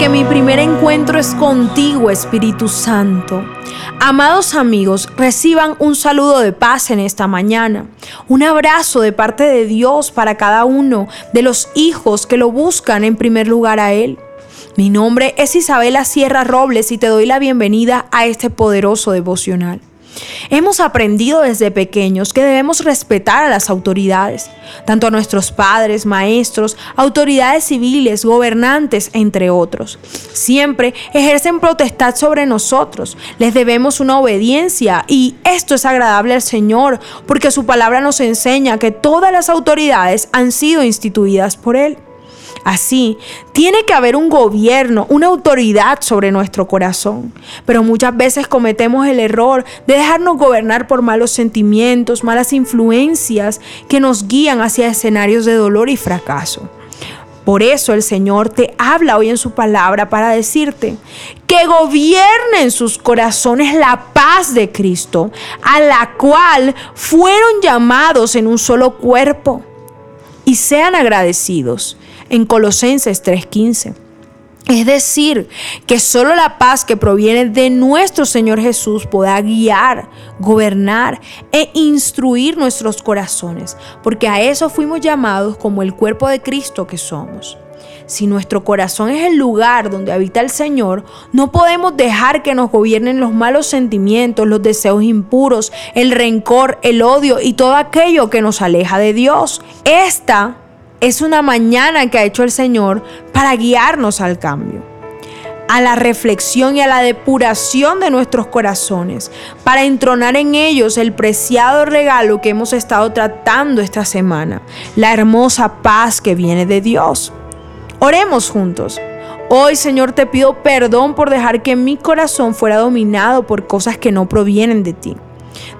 porque mi primer encuentro es contigo, Espíritu Santo. Amados amigos, reciban un saludo de paz en esta mañana, un abrazo de parte de Dios para cada uno de los hijos que lo buscan en primer lugar a Él. Mi nombre es Isabela Sierra Robles y te doy la bienvenida a este poderoso devocional. Hemos aprendido desde pequeños que debemos respetar a las autoridades, tanto a nuestros padres, maestros, autoridades civiles, gobernantes, entre otros. Siempre ejercen protestad sobre nosotros, les debemos una obediencia y esto es agradable al Señor porque su palabra nos enseña que todas las autoridades han sido instituidas por Él. Así, tiene que haber un gobierno, una autoridad sobre nuestro corazón. Pero muchas veces cometemos el error de dejarnos gobernar por malos sentimientos, malas influencias que nos guían hacia escenarios de dolor y fracaso. Por eso el Señor te habla hoy en su palabra para decirte que gobierne en sus corazones la paz de Cristo, a la cual fueron llamados en un solo cuerpo. Y sean agradecidos en Colosenses 3:15. Es decir, que solo la paz que proviene de nuestro Señor Jesús pueda guiar, gobernar e instruir nuestros corazones, porque a eso fuimos llamados como el cuerpo de Cristo que somos. Si nuestro corazón es el lugar donde habita el Señor, no podemos dejar que nos gobiernen los malos sentimientos, los deseos impuros, el rencor, el odio y todo aquello que nos aleja de Dios. Esta es una mañana que ha hecho el Señor para guiarnos al cambio, a la reflexión y a la depuración de nuestros corazones, para entronar en ellos el preciado regalo que hemos estado tratando esta semana, la hermosa paz que viene de Dios. Oremos juntos. Hoy, Señor, te pido perdón por dejar que mi corazón fuera dominado por cosas que no provienen de ti.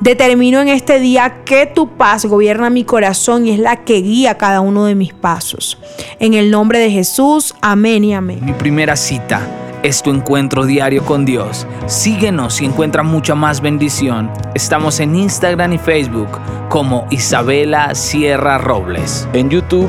Determino en este día que tu paz gobierna mi corazón y es la que guía cada uno de mis pasos. En el nombre de Jesús, amén y amén. Mi primera cita es tu encuentro diario con Dios. Síguenos y encuentra mucha más bendición. Estamos en Instagram y Facebook como Isabela Sierra Robles. En YouTube